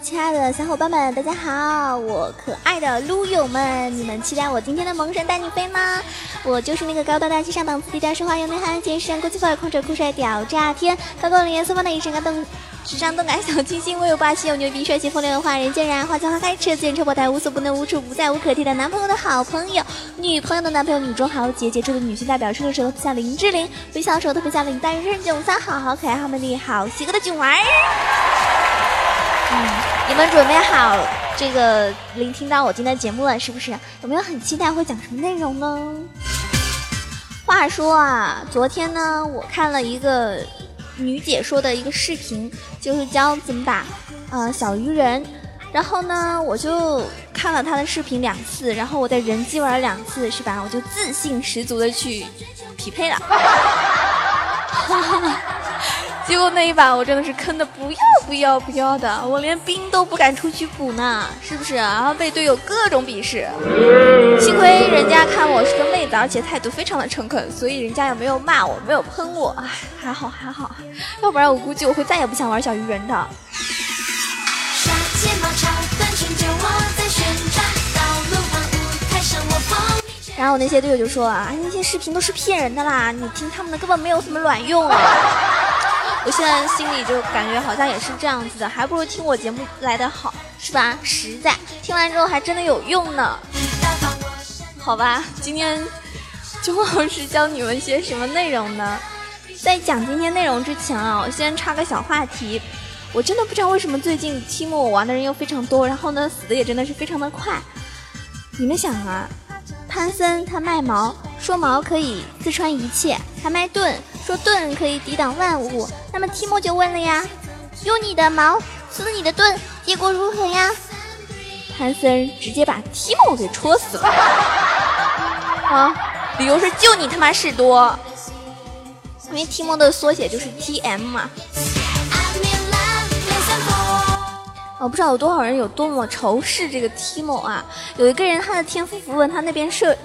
亲爱的小伙伴们，大家好！我可爱的撸友们，你们期待我今天的萌神带你飞吗？我就是那个高大大气上档次、低调奢华有内涵、简直国际范儿、狂拽酷帅屌炸天、高高冷颜色方的一身高动。时尚动感小清新，我有霸气又牛逼，帅气风流的花人见人爱花见花开，车子车爆胎，无所不能，无处不在，无可替代。男朋友的好朋友，女朋友的男朋友，女中豪杰，杰出的女性代表，瘦的时候像林志玲，微笑的时候特别像林黛玉，九三好好可爱，好美丽，好邪恶的囧儿。你们准备好这个聆听到我今天的节目了，是不是？有没有很期待会讲什么内容呢？话说啊，昨天呢，我看了一个。女解说的一个视频，就是教怎么打，呃，小鱼人。然后呢，我就看了她的视频两次，然后我在人机玩了两次，是吧？我就自信十足的去匹配了。结果那一把我真的是坑的不要不要不要的，我连兵都不敢出去补呢，是不是？然后被队友各种鄙视，幸亏人家看我是个妹子，而且态度非常的诚恳，所以人家也没有骂我，没有喷我，唉，还好还好，要不然我估计我会再也不想玩小鱼人的。然后我那些队友就说啊，那些视频都是骗人的啦，你听他们的根本没有什么卵用。我现在心里就感觉好像也是这样子的，还不如听我节目来的好，是吧？实在，听完之后还真的有用呢。好吧，今天钟老师教你们些什么内容呢？在讲今天内容之前啊，我先插个小话题。我真的不知道为什么最近期末我玩的人又非常多，然后呢死的也真的是非常的快。你们想啊，潘森他卖毛，说毛可以刺穿一切，还卖盾。说盾可以抵挡万物，那么提莫就问了呀，用你的矛刺你的盾，结果如何呀？潘森直接把提莫给戳死了。啊，理由是就你他妈事多，因为提莫的缩写就是 T M 嘛。我不知道有多少人有多么仇视这个提莫啊！有一个人他的天赋符文他那边设。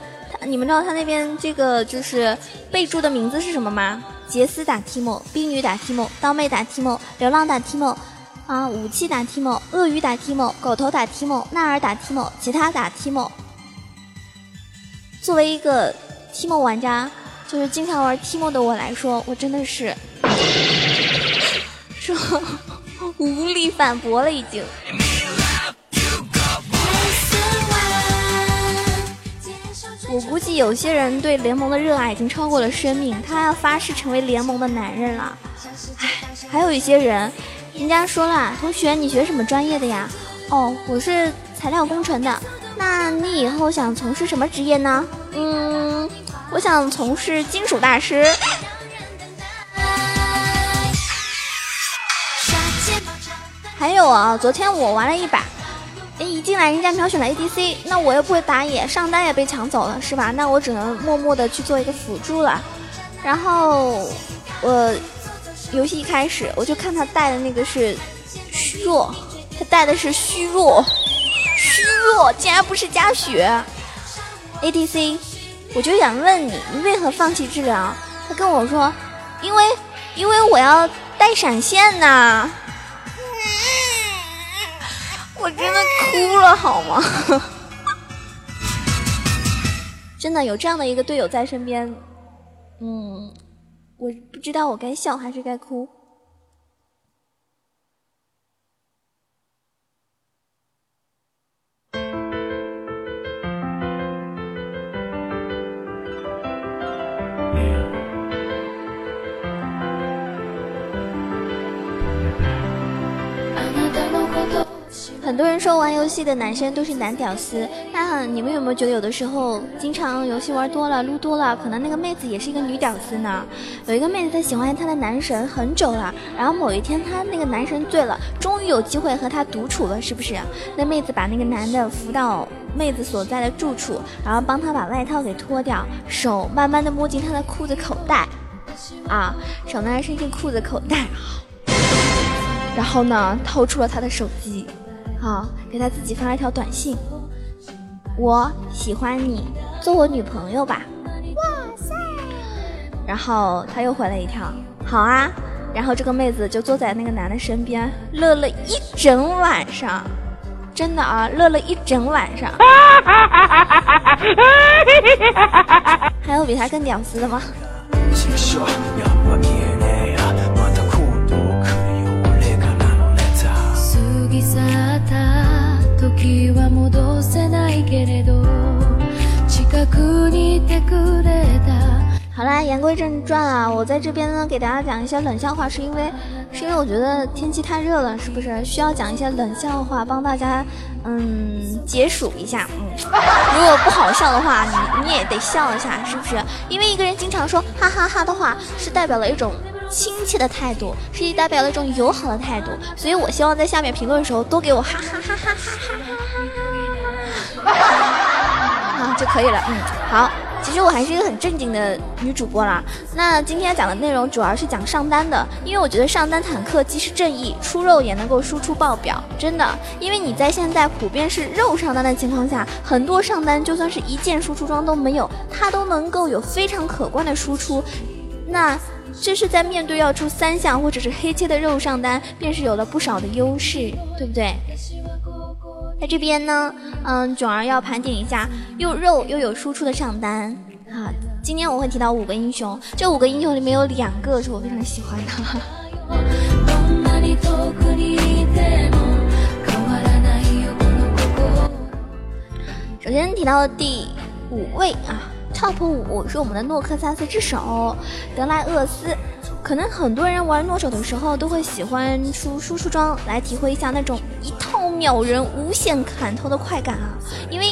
你们知道他那边这个就是备注的名字是什么吗？杰斯打提莫，冰女打提莫，刀妹打提莫，流浪打提莫，啊，武器打提莫，鳄鱼打提莫，狗头打提莫，纳尔打提莫，其他打提莫。作为一个提莫玩家，就是经常玩提莫的我来说，我真的是说无力反驳了，已经。有些人对联盟的热爱已经超过了生命，他要发誓成为联盟的男人了。唉，还有一些人，人家说了，同学你学什么专业的呀？哦，我是材料工程的。那你以后想从事什么职业呢？嗯，我想从事金属大师。还有啊，昨天我玩了一把。一进来人家秒选了 ADC，那我又不会打野，上单也被抢走了，是吧？那我只能默默的去做一个辅助了。然后我游戏一开始我就看他带的那个是虚弱，他带的是虚弱，虚弱竟然不是加血 ADC，我就想问你，你为何放弃治疗？他跟我说，因为因为我要带闪现呐。我真的哭了，好吗？真的有这样的一个队友在身边，嗯，我不知道我该笑还是该哭。多人说玩游戏的男生都是男屌丝，那你们有没有觉得有的时候经常游戏玩多了、撸多了，可能那个妹子也是一个女屌丝呢？有一个妹子她喜欢她的男神很久了，然后某一天她那个男神醉了，终于有机会和他独处了，是不是？那妹子把那个男的扶到妹子所在的住处，然后帮他把外套给脱掉，手慢慢的摸进他的裤子口袋，啊，手呢伸进裤子口袋，然后呢掏出了他的手机。好，给他自己发了一条短信，我喜欢你，做我女朋友吧。哇塞！然后他又回了一条，好啊，然后这个妹子就坐在那个男的身边，乐了一整晚上，真的啊，乐了一整晚上。还有比他更屌丝的吗？好啦，言归正传啊，我在这边呢给大家讲一些冷笑话，是因为是因为我觉得天气太热了，是不是需要讲一些冷笑话帮大家嗯解暑一下？嗯，如果不好笑的话，你你也得笑一下，是不是？因为一个人经常说哈哈哈的话，是代表了一种亲切的态度，是代表了一种友好的态度，所以我希望在下面评论的时候多给我哈哈哈哈哈哈哈哈哈，啊就可以了。嗯，好。其实我还是一个很正经的女主播啦。那今天讲的内容主要是讲上单的，因为我觉得上单坦克既是正义，出肉也能够输出爆表，真的。因为你在现在普遍是肉上单的情况下，很多上单就算是一件输出装都没有，它都能够有非常可观的输出。那这是在面对要出三项或者是黑切的肉上单，便是有了不少的优势，对不对？在这边呢，嗯，囧儿要盘点一下又肉又有输出的上单啊。今天我会提到五个英雄，这五个英雄里面有两个是我非常喜欢的。首先提到第五位啊，Top 五是我们的诺克萨斯之手德莱厄斯。可能很多人玩诺手的时候都会喜欢出输出装来体会一下那种一套秒人、无限砍头的快感啊，因为。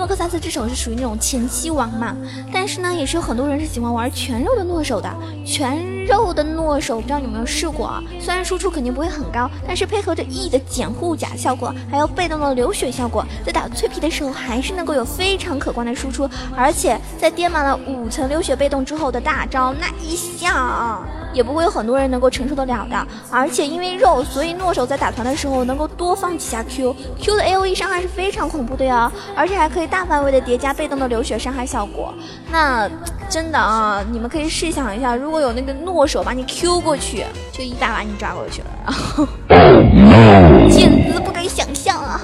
诺克萨斯之手是属于那种前期王嘛，但是呢，也是有很多人是喜欢玩全肉的诺手的。全肉的诺手，不知道你有没有试过啊？虽然输出肯定不会很高，但是配合着 E 的减护甲效果，还有被动的流血效果，在打脆皮的时候还是能够有非常可观的输出。而且在叠满了五层流血被动之后的大招，那一下也不会有很多人能够承受得了的。而且因为肉，所以诺手在打团的时候能够多放几下 Q，Q 的 AOE 伤害是非常恐怖的呀，而且还可以。大范围的叠加被动的流血伤害效果，那真的啊，你们可以试想一下，如果有那个诺手把你 Q 过去，就一大把你抓过去了，然后简直不敢想象啊！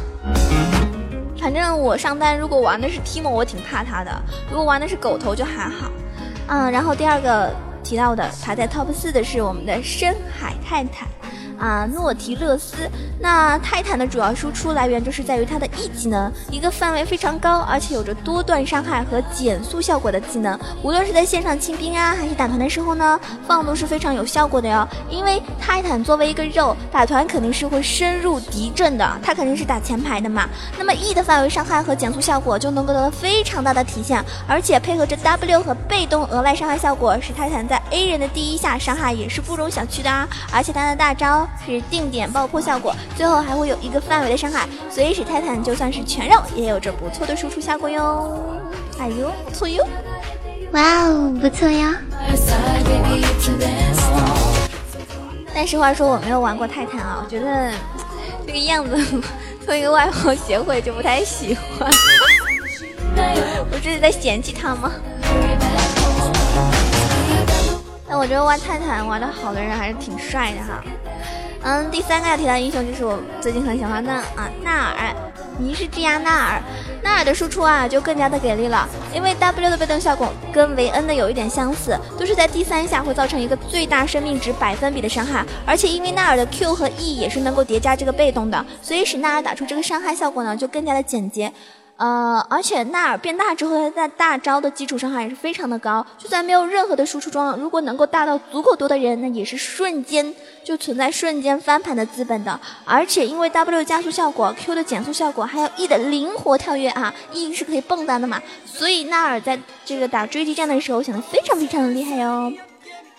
反正我上单如果玩的是 Timo，我挺怕他的；如果玩的是狗头就还好。嗯，然后第二个提到的排在 Top 四的是我们的深海泰坦。啊，诺提勒斯。那泰坦的主要输出来源就是在于他的 E 技能，一个范围非常高，而且有着多段伤害和减速效果的技能。无论是在线上清兵啊，还是打团的时候呢，放都是非常有效果的哟。因为泰坦作为一个肉，打团肯定是会深入敌阵的，他肯定是打前排的嘛。那么 E 的范围伤害和减速效果就能够得到非常大的体现，而且配合着 W 和被动额外伤害效果，使泰坦在 A 人的第一下伤害也是不容小觑的啊。而且他的大招招。是定点爆破效果，最后还会有一个范围的伤害，所以使泰坦就算是全肉，也有着不错的输出效果哟。哎呦，不错哟！哇哦，不错呀。但实话说，我没有玩过泰坦啊，我觉得这个样子，作为一个外貌协会就不太喜欢。我这是在嫌弃他吗？但我觉得玩泰坦玩的好的人还是挺帅的哈。嗯，第三个要提到英雄就是我最近很喜欢的啊，纳尔，尼是之牙纳尔。纳尔的输出啊就更加的给力了，因为 W 的被动效果跟维恩的有一点相似，都是在第三下会造成一个最大生命值百分比的伤害，而且因为纳尔的 Q 和 E 也是能够叠加这个被动的，所以使纳尔打出这个伤害效果呢就更加的简洁。呃，而且纳尔变大之后，他在大招的基础伤害是非常的高。就算没有任何的输出装，如果能够大到足够多的人，那也是瞬间就存在瞬间翻盘的资本的。而且因为 W 加速效果、Q 的减速效果，还有 E 的灵活跳跃啊，E 是可以蹦跶的嘛，所以纳尔在这个打追击战的时候显得非常非常的厉害哟。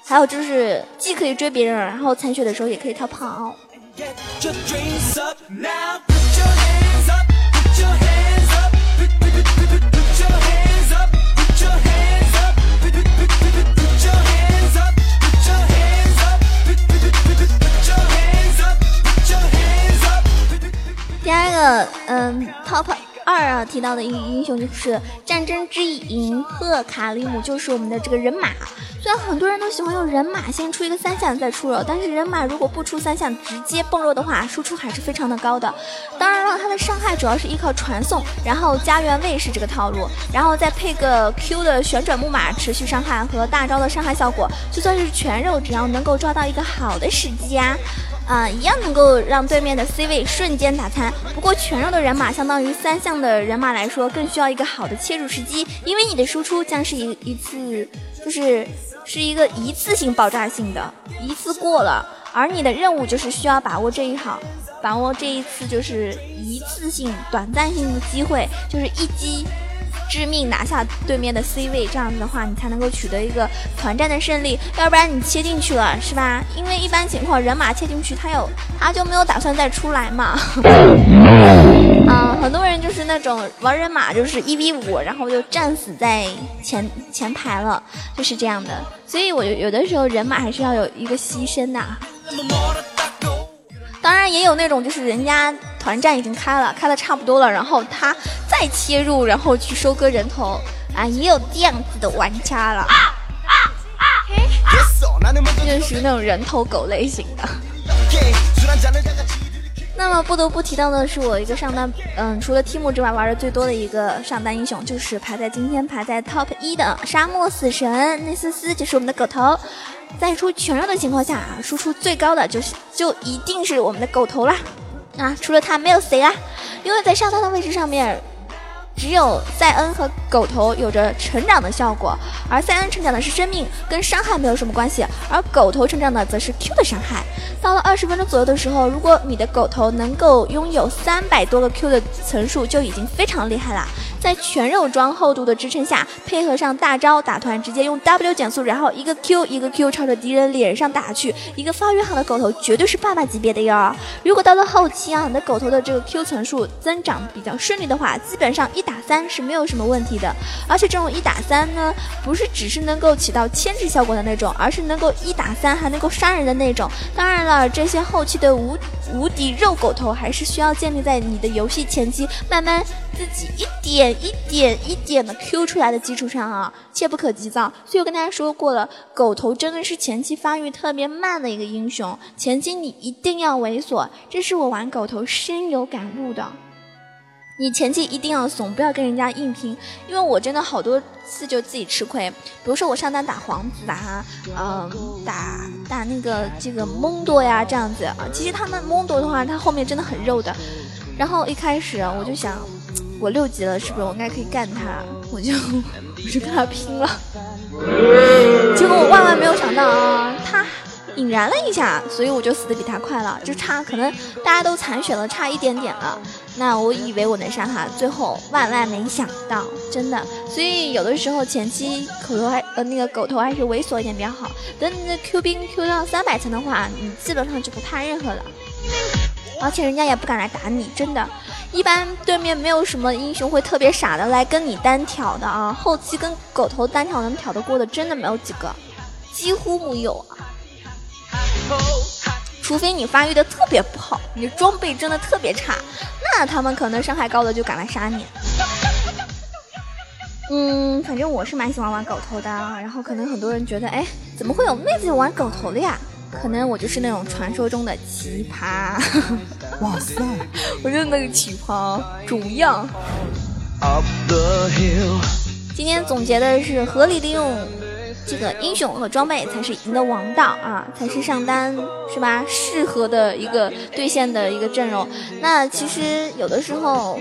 还有就是既可以追别人，然后残血的时候也可以逃跑。个，嗯，Top 二啊提到的一个英雄就是战争之影赫卡利姆，就是我们的这个人马。虽然很多人都喜欢用人马先出一个三项再出肉，但是人马如果不出三项直接蹦肉的话，输出还是非常的高的。当然了，它的伤害主要是依靠传送，然后加原位是这个套路，然后再配个 Q 的旋转木马持续伤害和大招的伤害效果，就算是全肉，只要能够抓到一个好的时机啊。啊，一样能够让对面的 C 位瞬间打残。不过全肉的人马相当于三项的人马来说，更需要一个好的切入时机，因为你的输出将是一一次，就是是一个一次性爆炸性的，一次过了，而你的任务就是需要把握这一好，把握这一次就是一次性短暂性的机会，就是一击。致命拿下对面的 C 位，这样子的话，你才能够取得一个团战的胜利。要不然你切进去了，是吧？因为一般情况人马切进去，他有他就没有打算再出来嘛。啊，很多人就是那种玩人马就是一 v 五，然后就战死在前前排了，就是这样的。所以我有的时候人马还是要有一个牺牲的。当然也有那种就是人家。团战已经开了，开的差不多了，然后他再切入，然后去收割人头啊，也有这样子的玩家了。这属于那种人头狗类型的。那么不得不提到的是，我一个上单，嗯，除了 Tim 之外玩的最多的一个上单英雄，就是排在今天排在 Top 一的沙漠死神内斯斯，就是我们的狗头。在出全肉的情况下，输出最高的就是就一定是我们的狗头啦。啊，除了他没有谁啦，因为在上单的位置上面，只有塞恩和狗头有着成长的效果，而塞恩成长的是生命，跟伤害没有什么关系，而狗头成长的则是 Q 的伤害。到了二十分钟左右的时候，如果你的狗头能够拥有三百多个 Q 的层数，就已经非常厉害啦。在全肉装厚度的支撑下，配合上大招打团，直接用 W 减速，然后一个 Q 一个 Q 朝着敌人脸上打去，一个发育好的狗头绝对是爸爸级别的哟。如果到了后期啊，你的狗头的这个 Q 层数增长比较顺利的话，基本上一打三是没有什么问题的。而且这种一打三呢，不是只是能够起到牵制效果的那种，而是能够一打三还能够杀人的那种。当然了，这些后期的无无敌肉狗头还是需要建立在你的游戏前期慢慢自己一点。一点一点的 Q 出来的基础上啊，切不可急躁。所以我跟大家说过了，狗头真的是前期发育特别慢的一个英雄，前期你一定要猥琐，这是我玩狗头深有感悟的。你前期一定要怂，不要跟人家硬拼，因为我真的好多次就自己吃亏。比如说我上单打皇子啊，嗯，打打那个这个蒙多呀这样子啊，其实他们蒙多的话，他后面真的很肉的。然后一开始我就想。我六级了，是不是我应该可以干他？我就我就跟他拼了，结果我万万没有想到啊，他引燃了一下，所以我就死的比他快了，就差可能大家都残血了，差一点点了。那我以为我能杀他，最后万万没想到，真的。所以有的时候前期口头还呃那个狗头还是猥琐一点比较好。等你的 Q 兵 Q 到三百层的话，你基本上就不怕任何了，而且人家也不敢来打你，真的。一般对面没有什么英雄会特别傻的来跟你单挑的啊，后期跟狗头单挑能挑得过的真的没有几个，几乎没有啊。除非你发育的特别不好，你的装备真的特别差，那他们可能伤害高的就敢来杀你。嗯，反正我是蛮喜欢玩狗头的，然后可能很多人觉得，哎，怎么会有妹子玩狗头的呀？可能我就是那种传说中的奇葩，哇塞！我就是那个奇葩主样。今天总结的是，合理利用这个英雄和装备才是赢的王道啊，才是上单是吧？适合的一个对线的一个阵容。那其实有的时候，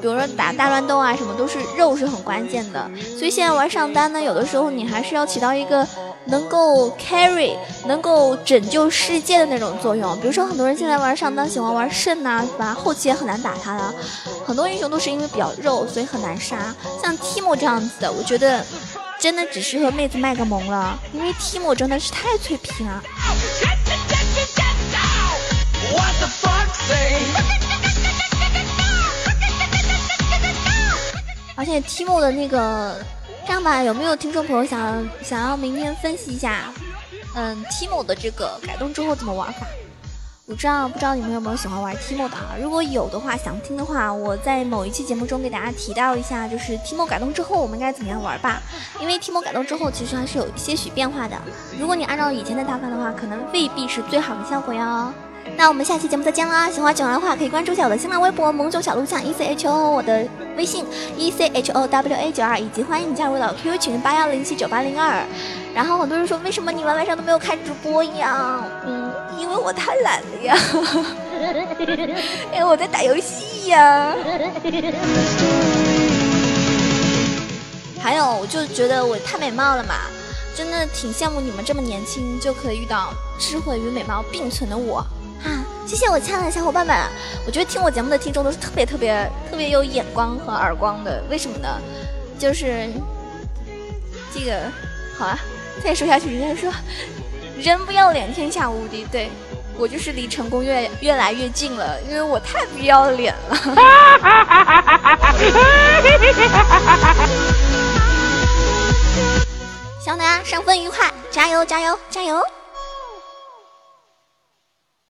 比如说打大乱斗啊什么，都是肉是很关键的。所以现在玩上单呢，有的时候你还是要起到一个。能够 carry，能够拯救世界的那种作用。比如说，很多人现在玩上单喜欢玩圣呐，是吧？后期也很难打他的。很多英雄都是因为比较肉，所以很难杀。像 Timo 这样子的，我觉得真的只适合妹子卖个萌了，因为 Timo 真的是太脆皮了。而且 Timo 的那个。这样吧，有没有听众朋友想想要明天分析一下，嗯，Timo 的这个改动之后怎么玩法？我知道不知道你们有没有喜欢玩 Timo 的？如果有的话，想听的话，我在某一期节目中给大家提到一下，就是 Timo 改动之后我们该怎么样玩吧。因为 Timo 改动之后，其实还是有一些许变化的。如果你按照以前的打法的话，可能未必是最好的效果哟。那我们下期节目再见啦！喜欢九儿的话，可以关注一下我的新浪微博“萌九小鹿酱 E C H O”，我的微信 E C H O W A 九二，以及欢迎你加入到 QQ 群八幺零七九八零二。然后很多人说，为什么你们晚上都没有开直播呀？嗯。因为我太懒了呀，因为我在打游戏呀。还有，我就觉得我太美貌了嘛，真的挺羡慕你们这么年轻就可以遇到智慧与美貌并存的我啊！谢谢我亲爱的小伙伴们，我觉得听我节目的听众都是特别特别特别有眼光和耳光的，为什么呢？就是这个，好啊，再说下去人家说。人不要脸，天下无敌。对我就是离成功越越来越近了，因为我太不要脸了。希望大家上分愉快，加油加油加油！